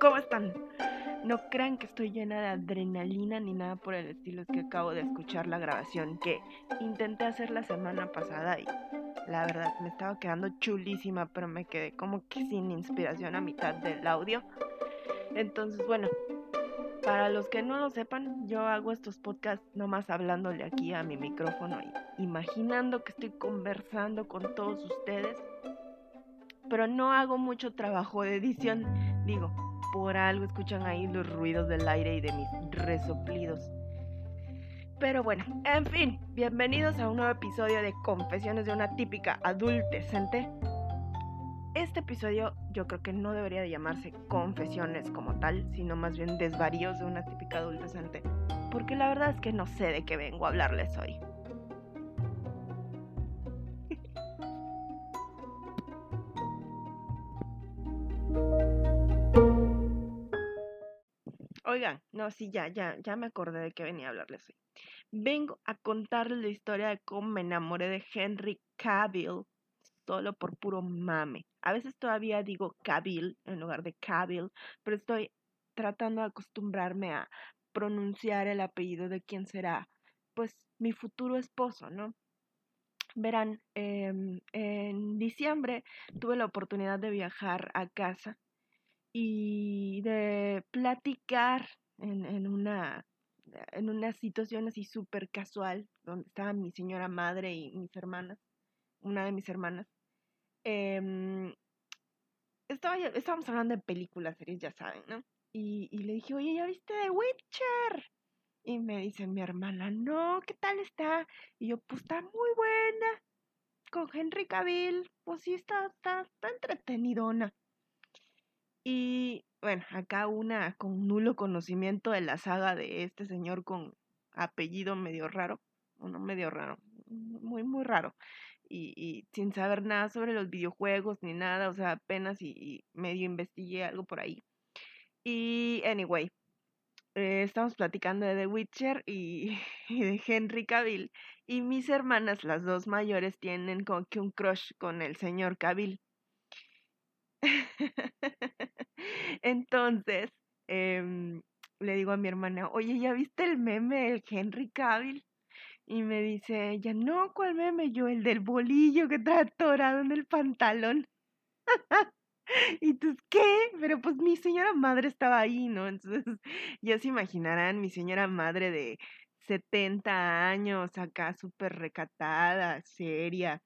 ¿Cómo están? No crean que estoy llena de adrenalina ni nada por el estilo, es que acabo de escuchar la grabación que intenté hacer la semana pasada y la verdad me estaba quedando chulísima, pero me quedé como que sin inspiración a mitad del audio. Entonces, bueno, para los que no lo sepan, yo hago estos podcasts nomás hablándole aquí a mi micrófono y imaginando que estoy conversando con todos ustedes pero no hago mucho trabajo de edición. Digo, por algo escuchan ahí los ruidos del aire y de mis resoplidos. Pero bueno, en fin, bienvenidos a un nuevo episodio de Confesiones de una típica adultecente. Este episodio yo creo que no debería de llamarse confesiones como tal, sino más bien desvaríos de una típica adultecente, porque la verdad es que no sé de qué vengo a hablarles hoy. No, sí, ya, ya, ya me acordé de que venía a hablarles hoy. Vengo a contarles la historia de cómo me enamoré de Henry Cavill solo por puro mame. A veces todavía digo Cavill en lugar de Cavill, pero estoy tratando de acostumbrarme a pronunciar el apellido de quien será, pues, mi futuro esposo, ¿no? Verán, em, en diciembre tuve la oportunidad de viajar a casa y de platicar en, en, una, en una situación así súper casual, donde estaba mi señora madre y mis hermanas, una de mis hermanas. Eh, estaba, estábamos hablando de películas, series, ya saben, ¿no? Y, y le dije, oye, ¿ya viste The Witcher? Y me dice mi hermana, no, ¿qué tal está? Y yo, pues está muy buena. Con Henry Cavill, pues sí, está, está, está entretenidona. Y bueno, acá una con nulo conocimiento de la saga de este señor con apellido medio raro, uno medio raro, muy, muy raro. Y, sin saber nada sobre los videojuegos ni nada, o sea, apenas y, medio investigué algo por ahí. Y, anyway, eh, estamos platicando de The Witcher y, y, de Henry Cavill. Y mis hermanas, las dos mayores, tienen como que un crush con el señor Cavill. Entonces, eh, le digo a mi hermana, oye, ¿ya viste el meme del Henry Cavill? Y me dice ella, no, ¿cuál meme? Yo, el del bolillo que trae atorado en el pantalón. y tú, ¿qué? Pero pues mi señora madre estaba ahí, ¿no? Entonces, ya se imaginarán, mi señora madre de 70 años, acá súper recatada, seria,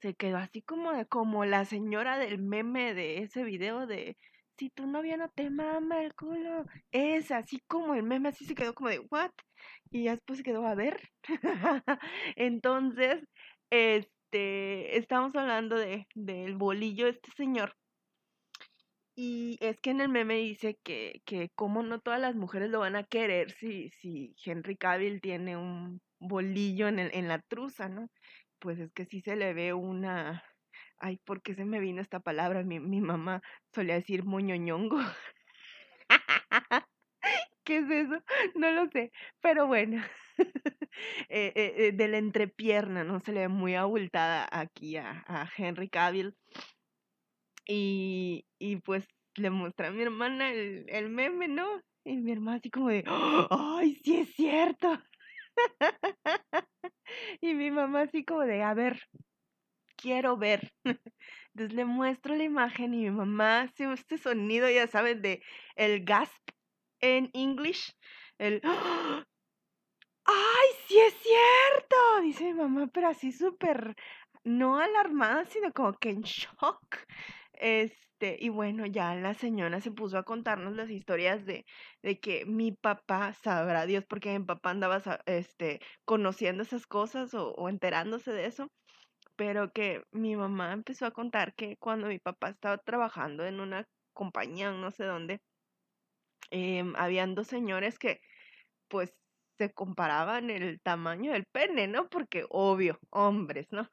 se quedó así como como la señora del meme de ese video de si tu novia no te mama el culo, es así como el meme así se quedó como de what y después se quedó a ver. Entonces, este, estamos hablando de del bolillo este señor. Y es que en el meme dice que, que como no todas las mujeres lo van a querer si, si Henry Cavill tiene un bolillo en, el, en la truza, ¿no? pues es que sí se le ve una... Ay, ¿por qué se me vino esta palabra? Mi, mi mamá solía decir moñoñongo. ¿Qué es eso? No lo sé, pero bueno, eh, eh, eh, de la entrepierna, ¿no? Se le ve muy abultada aquí a, a Henry Cavill. Y, y pues le mostré a mi hermana el, el meme, ¿no? Y mi hermana así como de, ¡ay, sí es cierto! y mi mamá así como de, a ver, quiero ver. Entonces le muestro la imagen y mi mamá hace este sonido, ya saben, de el gasp en English. El, ¡ay, sí es cierto! Dice mi mamá, pero así súper, no alarmada, sino como que en shock. Este, y bueno, ya la señora se puso a contarnos las historias de, de que mi papá, sabrá Dios, porque mi papá andaba este, conociendo esas cosas o enterándose de eso, pero que mi mamá empezó a contar que cuando mi papá estaba trabajando en una compañía, no sé dónde, eh, habían dos señores que pues se comparaban el tamaño del pene, ¿no? Porque obvio, hombres, ¿no?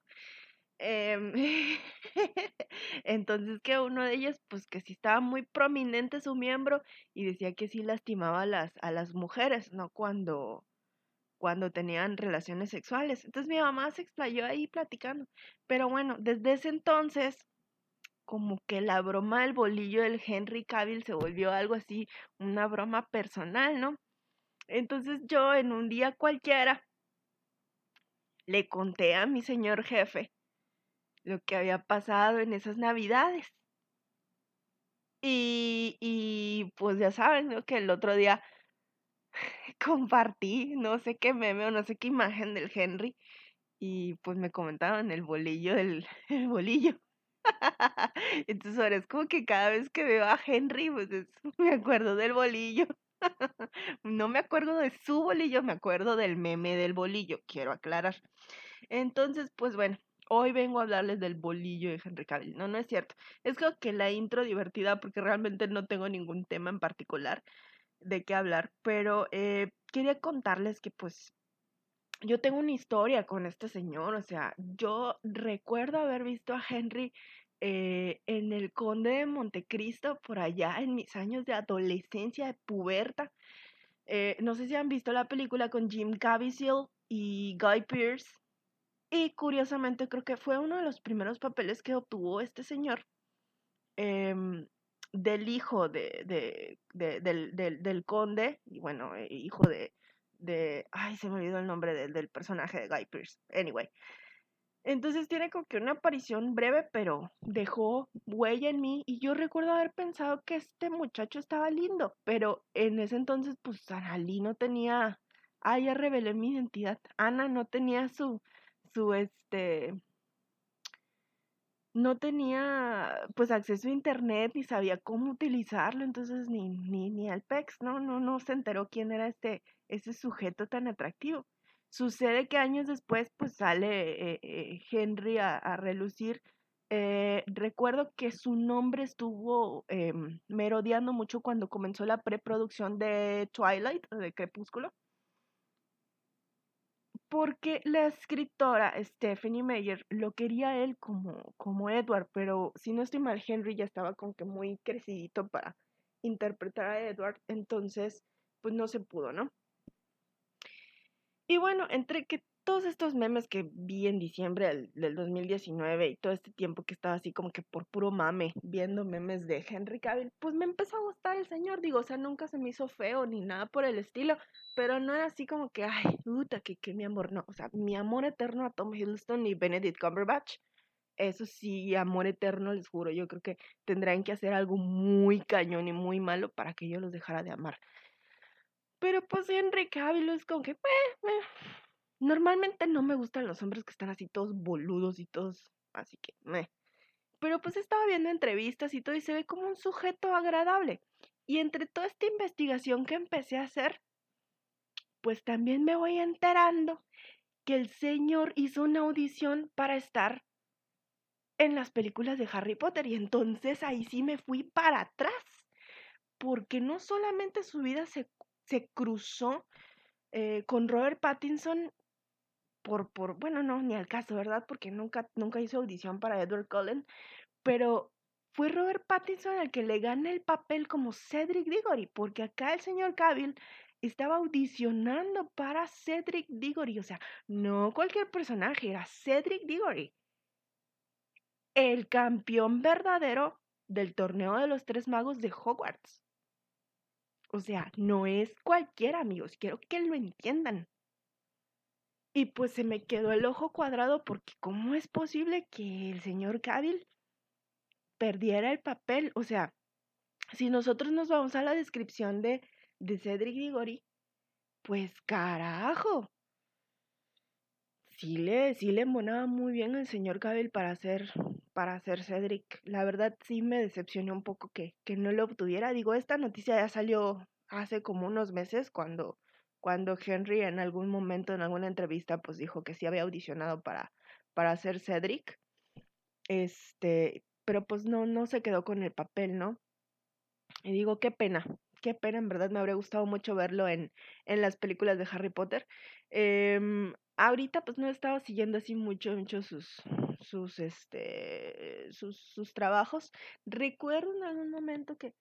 Eh, entonces que uno de ellos, pues que sí estaba muy prominente su miembro y decía que sí lastimaba a las, a las mujeres, ¿no? Cuando, cuando tenían relaciones sexuales. Entonces mi mamá se explayó ahí platicando. Pero bueno, desde ese entonces, como que la broma del bolillo del Henry Cavill se volvió algo así, una broma personal, ¿no? Entonces yo en un día cualquiera le conté a mi señor jefe lo que había pasado en esas navidades. Y, y pues ya saben, ¿no? Que el otro día compartí no sé qué meme o no sé qué imagen del Henry y pues me comentaban el bolillo del el bolillo. Entonces ahora es como que cada vez que veo a Henry, pues me acuerdo del bolillo. No me acuerdo de su bolillo, me acuerdo del meme del bolillo, quiero aclarar. Entonces, pues bueno, hoy vengo a hablarles del bolillo de Henry Cavill. No, no es cierto. Es como que la intro divertida porque realmente no tengo ningún tema en particular de qué hablar, pero eh, quería contarles que pues yo tengo una historia con este señor, o sea, yo recuerdo haber visto a Henry eh, en el Conde de Montecristo por allá en mis años de adolescencia, de puberta. Eh, no sé si han visto la película con Jim Caviezel y Guy Pearce. Y curiosamente creo que fue uno de los primeros papeles que obtuvo este señor em, del hijo de, de, del, del, del, conde, y bueno, eh, hijo de, de, ay, se me olvidó el nombre del, del personaje de Guy Pearce. Anyway. Entonces tiene como que una aparición breve, pero dejó huella en mí y yo recuerdo haber pensado que este muchacho estaba lindo, pero en ese entonces pues Lee no tenía, ah, ya revelé mi identidad, Ana no tenía su, su este, no tenía pues acceso a internet ni sabía cómo utilizarlo, entonces ni, ni, ni al PEX, ¿no? No, no se enteró quién era este, ese sujeto tan atractivo. Sucede que años después, pues sale eh, eh, Henry a, relucir. Eh, recuerdo que su nombre estuvo em, merodeando mucho cuando comenzó la preproducción de Twilight, de Crepúsculo. Porque la escritora Stephanie Meyer lo quería él como, como Edward, pero si no estoy mal, Henry ya estaba como que muy crecidito para interpretar a Edward, entonces pues no se pudo, ¿no? Y bueno, entre que todos estos memes que vi en diciembre del, 2019 y todo este tiempo que estaba así como que por puro mame viendo memes de Henry Cavill, pues me empezó a gustar el señor, digo, o sea, nunca se me hizo feo ni nada por el estilo, pero no era así como que, ay, puta, que, que mi amor, no, o sea, mi amor eterno a Tom Hiddleston y Benedict Cumberbatch, eso sí, amor eterno, les juro, yo creo que tendrán que hacer algo muy cañón y muy malo para que yo los dejara de amar. Pero pues Henry Cavill es como que, normalmente no me gustan los hombres que están así todos boludos y todos, así que. Pero pues estaba viendo entrevistas y todo y se ve como un sujeto agradable. Y entre toda esta investigación que empecé a hacer, pues también me voy enterando que el señor hizo una audición para estar en las películas de Harry Potter y entonces ahí sí me fui para atrás, porque no solamente su vida se se cruzó eh, con Robert Pattinson por, por, bueno, no, ni al caso, ¿verdad? Porque nunca, nunca hizo audición para Edward Cullen, pero fue Robert Pattinson el que le gana el papel como Cedric Diggory, porque acá el señor Cavill estaba audicionando para Cedric Diggory, o sea, no cualquier personaje, era Cedric Diggory, el campeón verdadero del torneo de los tres magos de Hogwarts. O sea, no es cualquiera, amigos, quiero que lo entiendan. Y pues se me quedó el ojo cuadrado porque ¿cómo es posible que el señor Cavill perdiera el papel? O sea, si nosotros nos vamos a la descripción de, de Cedric Diggory, pues carajo. Sí le, sí muy bien el señor Cavill para hacer, para hacer Cedric. La verdad sí me decepcionó un poco que, que no lo obtuviera. Digo, esta noticia ya salió hace como unos meses cuando, cuando Henry en algún momento, en alguna entrevista, pues dijo que sí había audicionado para, para Cedric. Este, pero pues no, no se quedó con el papel, ¿no? Y digo, qué pena, qué pena, en verdad me habría gustado mucho verlo en, en las películas de Harry Potter. Em, ahorita pues no he estado siguiendo así mucho, mucho sus, sus, este, sus, sus trabajos. Recuerdo en algún momento que,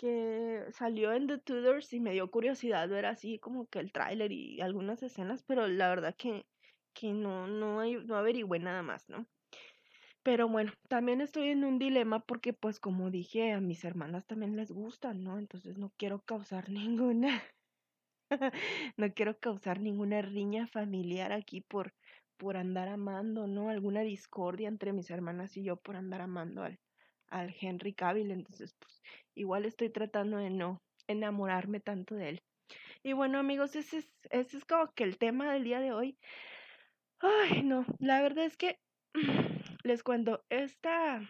que salió en The Tudors y me dio curiosidad ver así como que el tráiler y algunas escenas, pero la verdad que, que no, no, no averigüé nada más, ¿no? Pero bueno, también estoy en un dilema porque pues como dije, a mis hermanas también les gustan, ¿no? Entonces no quiero causar ninguna, no quiero causar ninguna riña familiar aquí por, por andar amando, ¿no? Alguna discordia entre mis hermanas y yo por andar amando al, al Henry Cavill. Entonces, pues igual estoy tratando de no enamorarme tanto de él. Y bueno, amigos, ese es, ese es como que el tema del día de hoy. Ay, no, la verdad es que les cuento, esta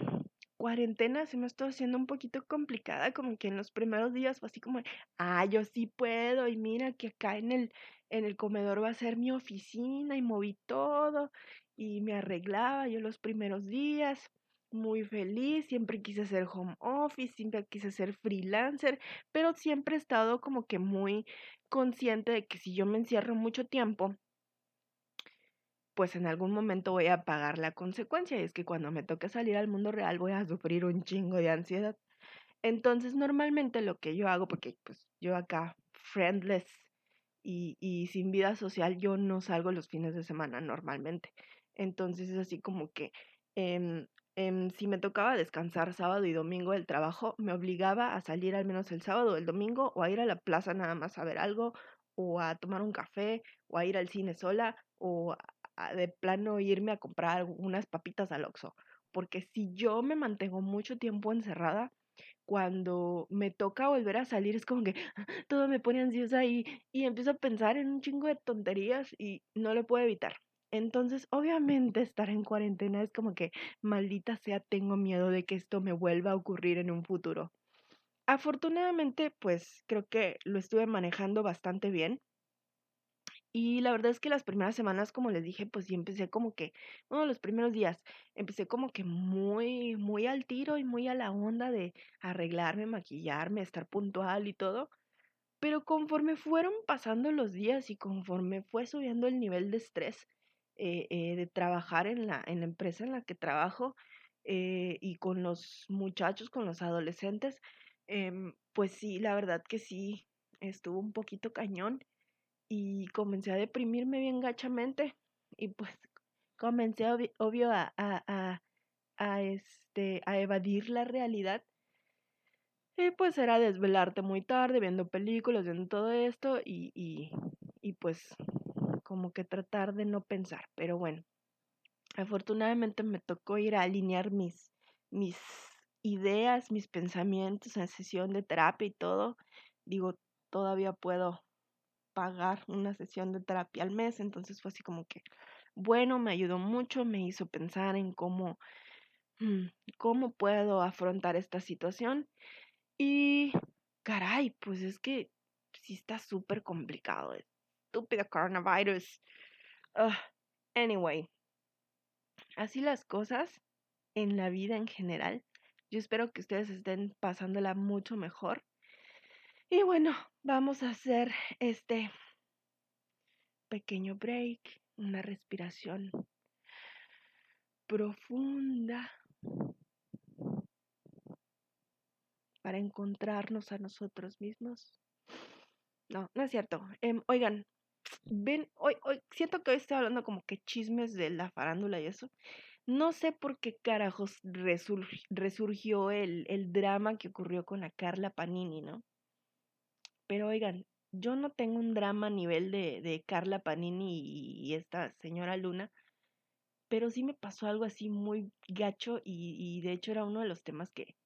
cuarentena se me está haciendo un poquito complicada, como que en los primeros días fue así como, ah, yo sí puedo, y mira que acá en el, en el comedor va a ser mi oficina, y moví todo, y me arreglaba yo los primeros días, muy feliz, siempre quise ser home office, siempre quise ser freelancer, pero siempre he estado como que muy consciente de que si yo me encierro mucho tiempo, pues en algún momento voy a pagar la consecuencia y es que cuando me toque salir al mundo real voy a sufrir un chingo de ansiedad. Entonces normalmente lo que yo hago, porque pues yo acá friendless y, y sin vida social, yo no salgo los fines de semana normalmente. Entonces es así como que em, em, si me tocaba descansar sábado y domingo del trabajo, me obligaba a salir al menos el sábado o el domingo o a ir a la plaza nada más a ver algo o a tomar un café o a ir al cine sola o de plano irme a comprar unas papitas al Oxxo, porque si yo me mantengo mucho tiempo encerrada, cuando me toca volver a salir es como que todo me pone ansiosa y, y empiezo a pensar en un chingo de tonterías y no lo puedo evitar. Entonces, obviamente estar en cuarentena es como que, maldita sea, tengo miedo de que esto me vuelva a ocurrir en un futuro. Afortunadamente, pues creo que lo estuve manejando bastante bien. Y la verdad es que las primeras semanas, como les dije, pues sí empecé como que, bueno, los primeros días, empecé como que muy, muy al tiro y muy a la onda de arreglarme, maquillarme, estar puntual y todo. Pero conforme fueron pasando los días y conforme fue subiendo el nivel de estrés eh, eh, de trabajar en la, en la empresa en la que trabajo eh, y con los muchachos, con los adolescentes, em, pues sí, la verdad que sí, estuvo un poquito cañón y comencé a deprimirme bien gachamente y pues comencé obvio, a, a, a, este, a evadir la realidad. Y pues era desvelarte muy tarde viendo películas, viendo todo esto y, y, y pues como que tratar de no pensar. Pero bueno, afortunadamente me tocó ir a alinear mis, mis ideas, mis pensamientos en sesión de terapia y todo. Digo, todavía puedo pagar una sesión de terapia al mes, entonces fue así como que, bueno, me ayudó mucho, me hizo pensar en cómo, mm, cómo puedo afrontar esta situación y, caray, pues es que sí está súper complicado, estúpido coronavirus. anyway, así las cosas en la vida en general. Yo espero que ustedes estén pasándola mucho mejor. Y bueno, vamos a hacer este pequeño break, una respiración profunda para encontrarnos a nosotros mismos. No, no es cierto. Em, oigan, ven, hoy, hoy siento que hoy estoy hablando como que chismes de la farándula y eso. No sé por qué carajos resurgió el, el drama que ocurrió con la Carla Panini, ¿no? Pero oigan, yo no tengo un drama a nivel de, de Carla Panini y, esta señora Luna, pero sí me pasó algo así muy gacho y, de hecho era uno de los temas que,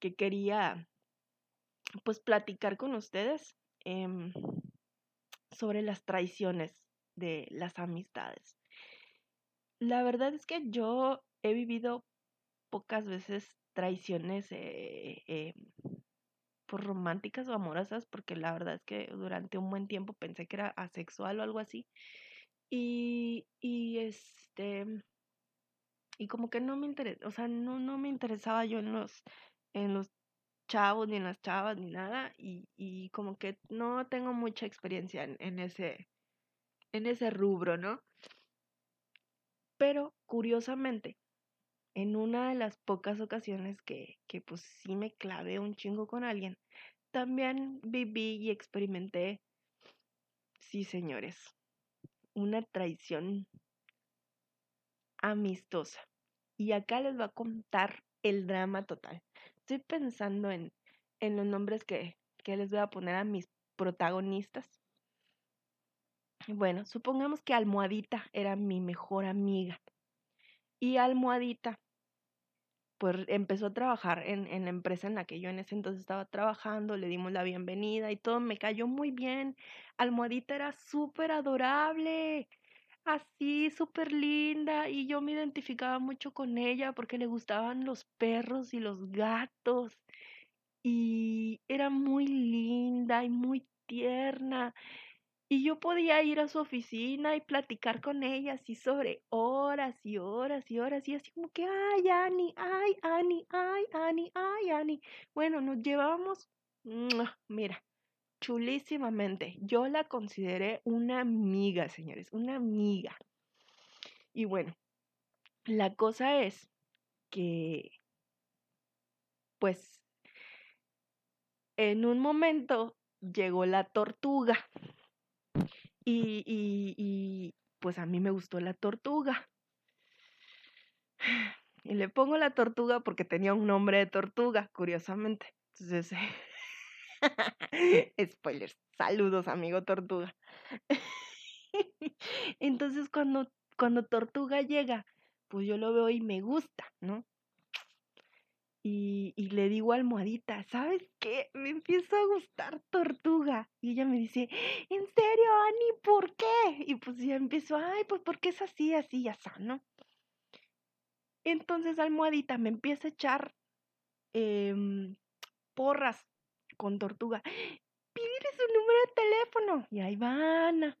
que quería pues platicar con ustedes em, sobre las traiciones de las amistades. La verdad es que yo he vivido pocas veces traiciones eh, em, por románticas o amorosas, porque la verdad es que durante un buen tiempo pensé que era asexual o algo así. Y, y este, y como que no me interesa, o sea, no, no me interesaba yo en los, en los chavos, ni en las chavas, ni nada, y, como que no tengo mucha experiencia en, en ese, en ese rubro, ¿no? Pero curiosamente, en una de las pocas ocasiones que, que pues sí me clavé un chingo con alguien, también viví y experimenté, sí señores, una traición amistosa. Y acá les voy a contar el drama total. Estoy pensando en, en los nombres que, que les voy a poner a mis protagonistas. Bueno, supongamos que Almohadita era mi mejor amiga. Y Almohadita, pues empezó a trabajar en, en, la empresa en la que yo en ese entonces estaba trabajando, le dimos la bienvenida y todo, me cayó muy bien. Almohadita era súper adorable, así, súper linda, y yo me identificaba mucho con ella porque le gustaban los perros y los gatos. Y era muy linda y muy tierna. Y yo podía ir a su oficina y platicar con ella así sobre horas y horas y horas y así como que, ay, Ani, ay, Ani, ay, Ani, ay, Ani. Bueno, nos llevábamos, mira, chulísimamente. Yo la consideré una amiga, señores, una amiga. Y bueno, la cosa es que, pues, en un momento llegó la tortuga. Y, pues a mí me gustó la tortuga. Y le pongo la tortuga porque tenía un nombre de tortuga, curiosamente. Entonces, spoilers, saludos amigo tortuga. Entonces cuando, cuando tortuga llega, pues yo lo veo y me gusta, ¿no? Y, y, le digo a almohadita, ¿sabes qué? Me empieza a gustar tortuga. Y ella me dice, ¿en serio, Ani? ¿Por qué? Y pues ya empiezo, ay, pues porque es así, así, ya ¿no? Entonces almohadita me empieza a echar eh, porras con tortuga. Pídele su número de teléfono. Y ahí van,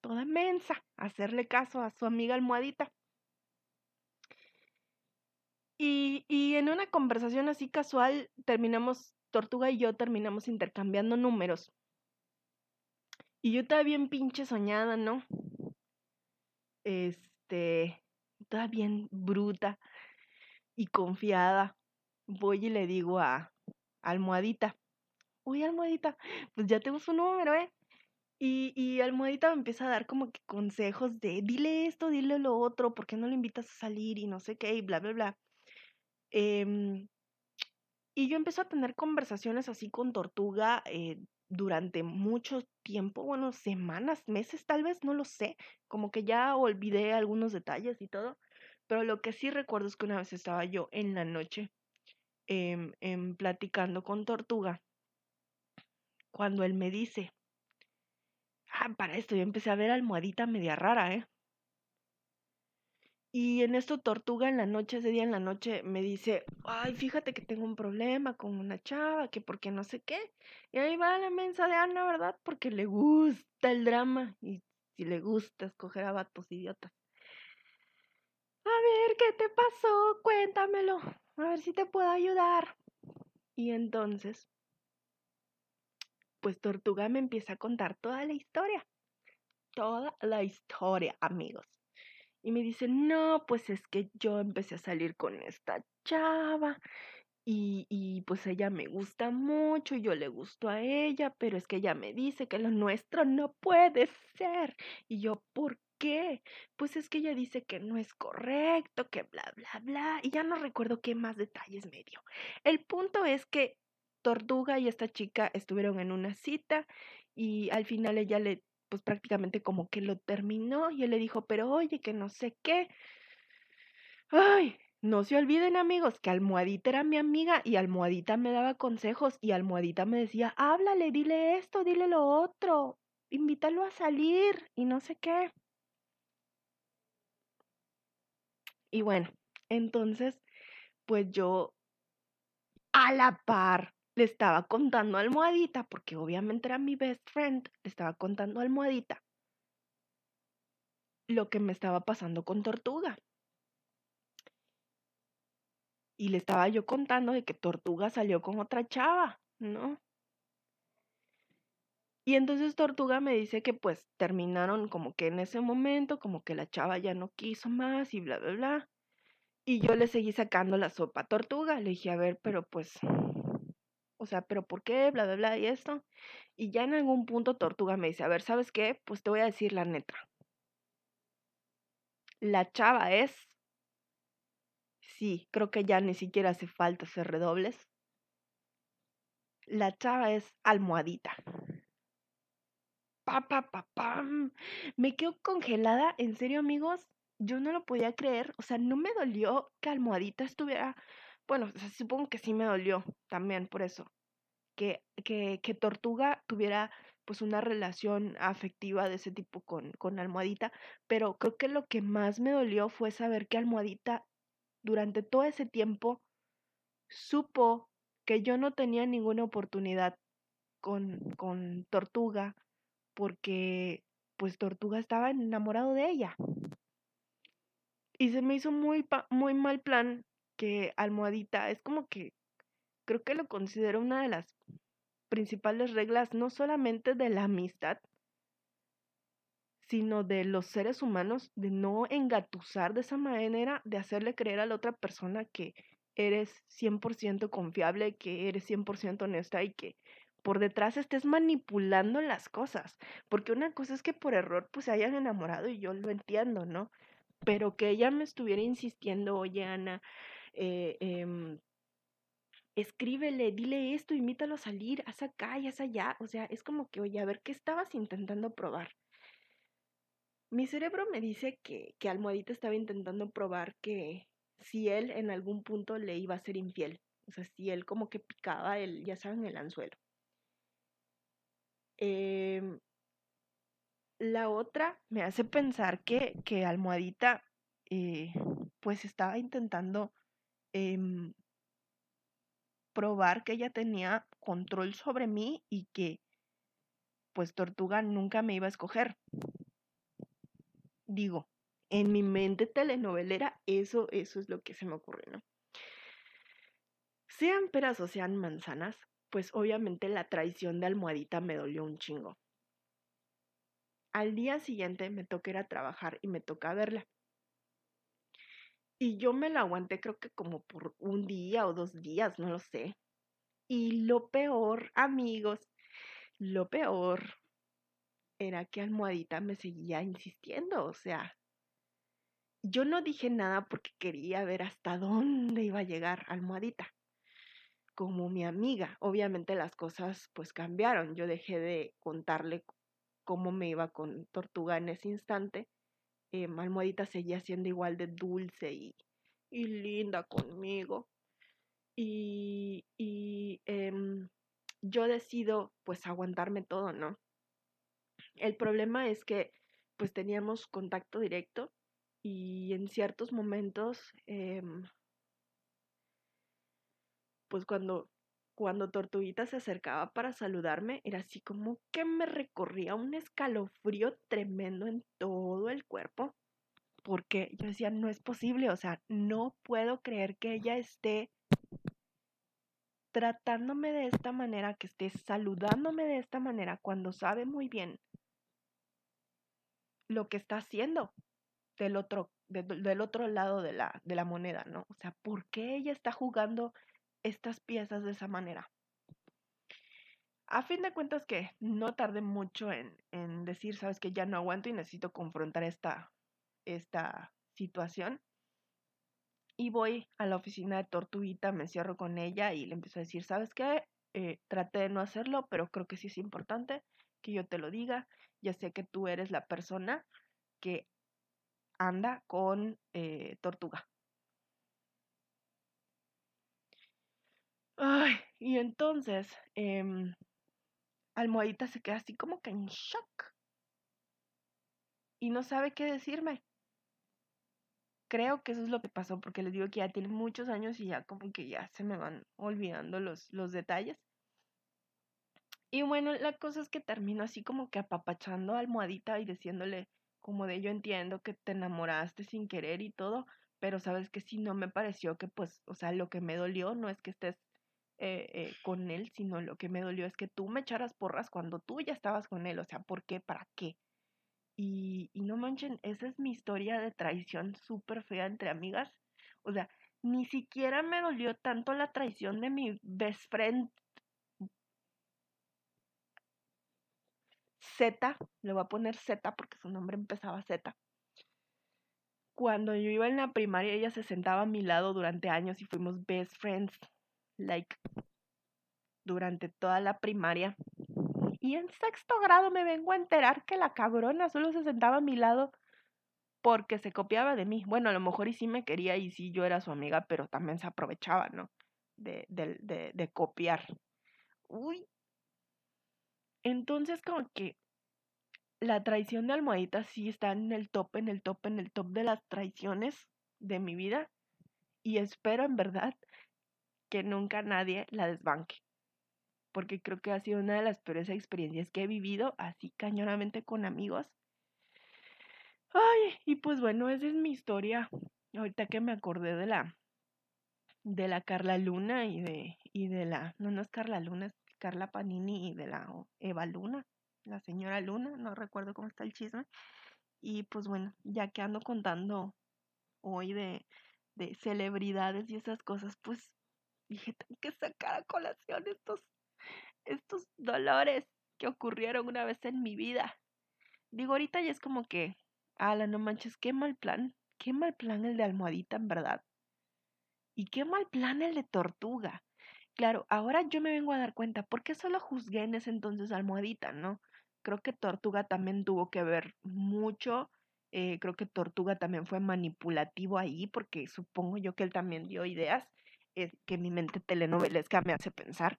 toda mensa, a hacerle caso a su amiga almohadita. Y, y en una conversación así casual, terminamos, Tortuga y yo terminamos intercambiando números. Y yo estaba bien pinche soñada, ¿no? Este, estaba bien bruta y confiada. Voy y le digo a Almohadita, oye Almohadita, pues ya tengo su número, ¿eh? Y, y Almohadita me empieza a dar como que consejos de, dile esto, dile lo otro, ¿por qué no le invitas a salir? Y no sé qué, y bla, bla, bla. Eh, y yo empecé a tener conversaciones así con Tortuga eh, durante mucho tiempo, bueno, semanas, meses tal vez, no lo sé, como que ya olvidé algunos detalles y todo, pero lo que sí recuerdo es que una vez estaba yo en la noche eh, eh, platicando con Tortuga, cuando él me dice, ah, para esto yo empecé a ver almohadita media rara, ¿eh? Y en esto Tortuga en la noche, ese día en la noche, me dice, ay, fíjate que tengo un problema con una chava, que porque no sé qué. Y ahí va la mensa de Ana, ¿verdad? Porque le gusta el drama y si le gusta escoger a vatos idiotas. A ver, ¿qué te pasó? Cuéntamelo. A ver si te puedo ayudar. Y entonces, pues Tortuga me empieza a contar toda la historia. Toda la historia, amigos. Y me dice, no, pues es que yo empecé a salir con esta chava y, y pues ella me gusta mucho, yo le gusto a ella, pero es que ella me dice que lo nuestro no puede ser. Y yo, ¿por qué? Pues es que ella dice que no es correcto, que bla, bla, bla. Y ya no recuerdo qué más detalles me dio. El punto es que Tortuga y esta chica estuvieron en una cita y al final ella le pues prácticamente como que lo terminó y él le dijo, pero oye, que no sé qué. Ay, no se olviden amigos que Almohadita era mi amiga y Almohadita me daba consejos y Almohadita me decía, háblale, dile esto, dile lo otro, invítalo a salir y no sé qué. Y bueno, entonces, pues yo a la par le estaba contando Almohadita, porque obviamente era mi best friend, le estaba contando a Almohadita lo que me estaba pasando con Tortuga. Y le estaba yo contando de que Tortuga salió con otra chava, ¿no? Y entonces Tortuga me dice que pues terminaron como que en ese momento, como que la chava ya no quiso más y bla, bla, bla. Y yo le seguí sacando la sopa a Tortuga. Le dije, a ver, pero pues o sea, pero ¿por qué? Bla, bla, bla, y esto. Y ya en algún punto Tortuga me dice, a ver, ¿sabes qué? Pues te voy a decir la neta. La chava es sí, creo que ya ni siquiera hace falta hacer redobles. La chava es almohadita. Pa, pa, pa, pam. Me quedo congelada, en serio amigos, yo no lo podía creer, o sea, no me dolió que almohadita estuviera, bueno, supongo que sí me dolió también por eso, que, que, que Tortuga tuviera pues una relación afectiva de ese tipo con, con Almohadita, pero creo que lo que más me dolió fue saber que Almohadita durante todo ese tiempo supo que yo no tenía ninguna oportunidad con, con Tortuga porque pues Tortuga estaba enamorado de ella. Y se me hizo muy, muy mal plan que Almohadita es como que creo que lo considero una de las principales reglas no solamente de la amistad, sino de los seres humanos, de no engatusar de esa manera, de hacerle creer a la otra persona que eres 100% confiable, que eres 100% honesta y que por detrás estés manipulando las cosas. Porque una cosa es que por error pues se hayan enamorado y yo lo entiendo, ¿no? Pero que ella me estuviera insistiendo, oye Ana, eh, eh, escríbele, dile esto, invítalo a salir, haz acá y haz allá. O sea, es como que, oye, a ver, ¿qué estabas intentando probar? Mi cerebro me dice que, que Almohadita estaba intentando probar que si él en algún punto le iba a ser infiel. O sea, si él como que picaba el, ya saben, el anzuelo. Em, la otra me hace pensar que, que Almohadita eh, pues estaba intentando em, probar que ella tenía control sobre mí y que pues Tortuga nunca me iba a escoger. Digo, en mi mente telenovelera, eso, eso es lo que se me ocurre, ¿no? Sean peras o sean manzanas, pues obviamente la traición de almohadita me dolió un chingo. Al día siguiente me toca ir a trabajar y me toca verla. Y yo me la aguanté creo que como por un día o dos días, no lo sé. Y lo peor, amigos, lo peor era que Almohadita me seguía insistiendo, o sea, yo no dije nada porque quería ver hasta dónde iba a llegar Almohadita. Como mi amiga, obviamente las cosas pues cambiaron. Yo dejé de contarle cómo me iba con Tortuga en ese instante eh, Almohadita seguía siendo igual de dulce y, y linda conmigo. Y, y em, yo decido pues aguantarme todo, ¿no? El problema es que pues teníamos contacto directo y en ciertos momentos em, pues cuando cuando Tortuguita se acercaba para saludarme, era así como que me recorría un escalofrío tremendo en todo el cuerpo, porque yo decía, no es posible, o sea, no puedo creer que ella esté tratándome de esta manera, que esté saludándome de esta manera, cuando sabe muy bien lo que está haciendo del otro, del otro lado de la, de la moneda, ¿no? O sea, ¿por qué ella está jugando estas piezas de esa manera. A fin de cuentas que no tardé mucho en, en decir, sabes que ya no aguanto y necesito confrontar esta, esta situación. Y voy a la oficina de Tortuguita, me cierro con ella y le empiezo a decir, ¿sabes qué? Eh, traté de no hacerlo, pero creo que sí es importante que yo te lo diga. Ya sé que tú eres la persona que anda con eh, Tortuga. Ay, y entonces, em, Almohadita se queda así como que en shock. Y no sabe qué decirme. Creo que eso es lo que pasó, porque les digo que ya tiene muchos años y ya como que ya se me van olvidando los, los detalles. Y bueno, la cosa es que termino así como que apapachando a Almohadita y diciéndole como de yo entiendo que te enamoraste sin querer y todo, pero sabes que sí no me pareció que pues, o sea, lo que me dolió no es que estés eh, eh, con él, sino lo que me dolió es que tú me echaras porras cuando tú ya estabas con él, o sea, ¿por qué? ¿Para qué? Y, no manchen, esa es mi historia de traición súper fea entre amigas. O sea, ni siquiera me dolió tanto la traición de mi best friend Z, le voy a poner Z porque su nombre empezaba Z. cuando yo iba en la primaria, ella se sentaba a mi lado durante años y fuimos best friends, like, durante toda la primaria. Y en sexto grado me vengo a enterar que la cabrona solo se sentaba a mi lado porque se copiaba de mí. Bueno, a lo mejor y sí me quería y sí yo era su amiga, pero también se aprovechaba, ¿no? De, de, de, copiar. Uy. Entonces como que la traición de almohadita sí está en el top, en el top, en el top de las traiciones de mi vida. Y espero en verdad que nunca nadie la desbanque. Porque creo que ha sido una de las peores experiencias que he vivido así cañonamente con amigos Ay, y pues bueno, esa es mi historia. Ahorita que me acordé de la de la Carla Luna y de y de la no no es Carla Luna, es Carla Panini y de la Eva Luna, la señora Luna, no recuerdo cómo está el chisme. Y pues bueno, ya que ando contando hoy de de celebridades y esas cosas, pues dije, tengo que sacar a colación estos estos dolores que ocurrieron una vez en mi vida. Digo, ahorita ya es como que Ala, no manches, qué mal plan. Qué mal plan el de almohadita, en verdad. Y qué mal plan el de tortuga. Claro, ahora yo me vengo a dar cuenta, ¿por qué solo juzgué en ese entonces almohadita, no? Creo que Tortuga también tuvo que ver mucho. Eh, creo que Tortuga también fue manipulativo ahí, porque supongo yo que él también dio ideas que mi mente telenovelesca me hace pensar.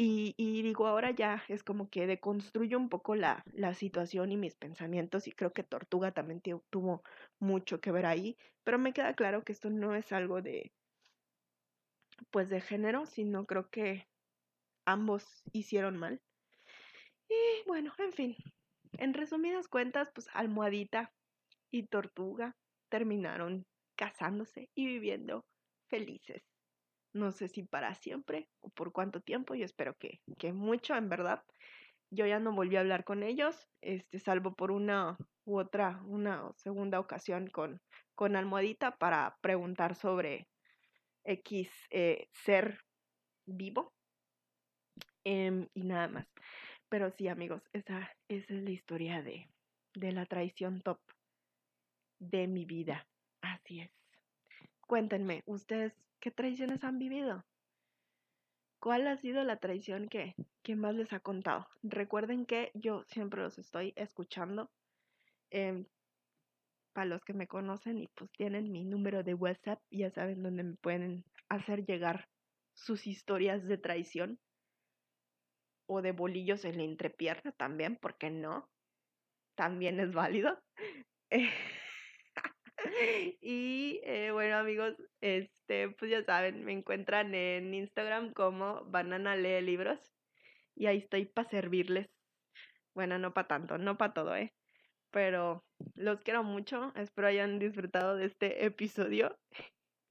Y, digo, ahora ya es como que deconstruyo un poco la, la situación y mis pensamientos y creo que Tortuga también tuvo mucho que ver ahí, pero me queda claro que esto no es algo de, pues de género, sino creo que ambos hicieron mal. Y bueno, en fin, en resumidas cuentas, pues Almohadita y Tortuga terminaron casándose y viviendo felices. No sé si para siempre o por cuánto tiempo, yo espero que, que mucho, en verdad. Yo ya no volví a hablar con ellos, este, salvo por una u otra, una segunda ocasión con, con Almohadita para preguntar sobre X eh, ser vivo. Em, y nada más. Pero sí, amigos, esa, esa es la historia de, de la traición top de mi vida. Así es. Cuéntenme, ¿ustedes ¿Qué traiciones han vivido? ¿Cuál ha sido la traición que, que más les ha contado? Recuerden que yo siempre los estoy escuchando. Em, para los que me conocen y pues tienen mi número de WhatsApp, ya saben dónde me pueden hacer llegar sus historias de traición o de bolillos en la entrepierna también, porque no, también es válido. y eh, bueno amigos, este, pues ya saben, me encuentran en Instagram como Banana Lee Libros y ahí estoy para servirles. Bueno, no para tanto, no para todo, ¿eh? Pero los quiero mucho, espero hayan disfrutado de este episodio.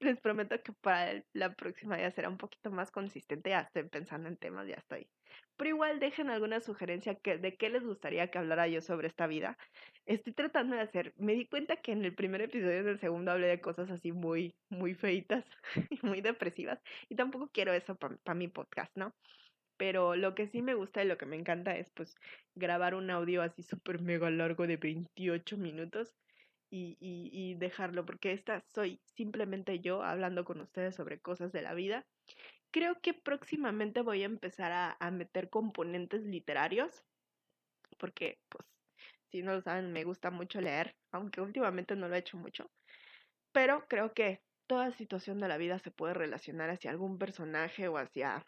Les prometo que para la próxima ya será un poquito más consistente, ya estoy pensando en temas, ya estoy pero igual dejen alguna sugerencia de qué les gustaría que hablara yo sobre esta vida. Estoy tratando de hacer, me di cuenta que en el primer episodio y en el segundo hablé de cosas así muy, muy feitas y muy depresivas, y tampoco quiero eso para mi podcast, ¿no? Pero lo que sí me gusta y lo que me encanta es pues grabar un audio así súper mega largo de 28 minutos y, dejarlo, porque esta soy simplemente yo hablando con ustedes sobre cosas de la vida Creo que próximamente voy a empezar a, meter componentes literarios, porque, pues, si no lo saben, me gusta mucho leer, aunque últimamente no lo he hecho mucho. Pero creo que toda situación de la vida se puede relacionar hacia algún personaje o hacia,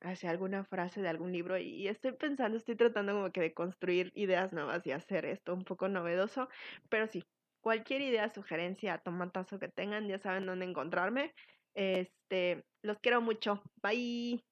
hacia alguna frase de algún libro. Y estoy pensando, estoy tratando como que de construir ideas nuevas y hacer esto un poco novedoso. Pero sí, cualquier idea, sugerencia, tomatazo que tengan, ya saben dónde encontrarme. Este, los quiero mucho. Bye.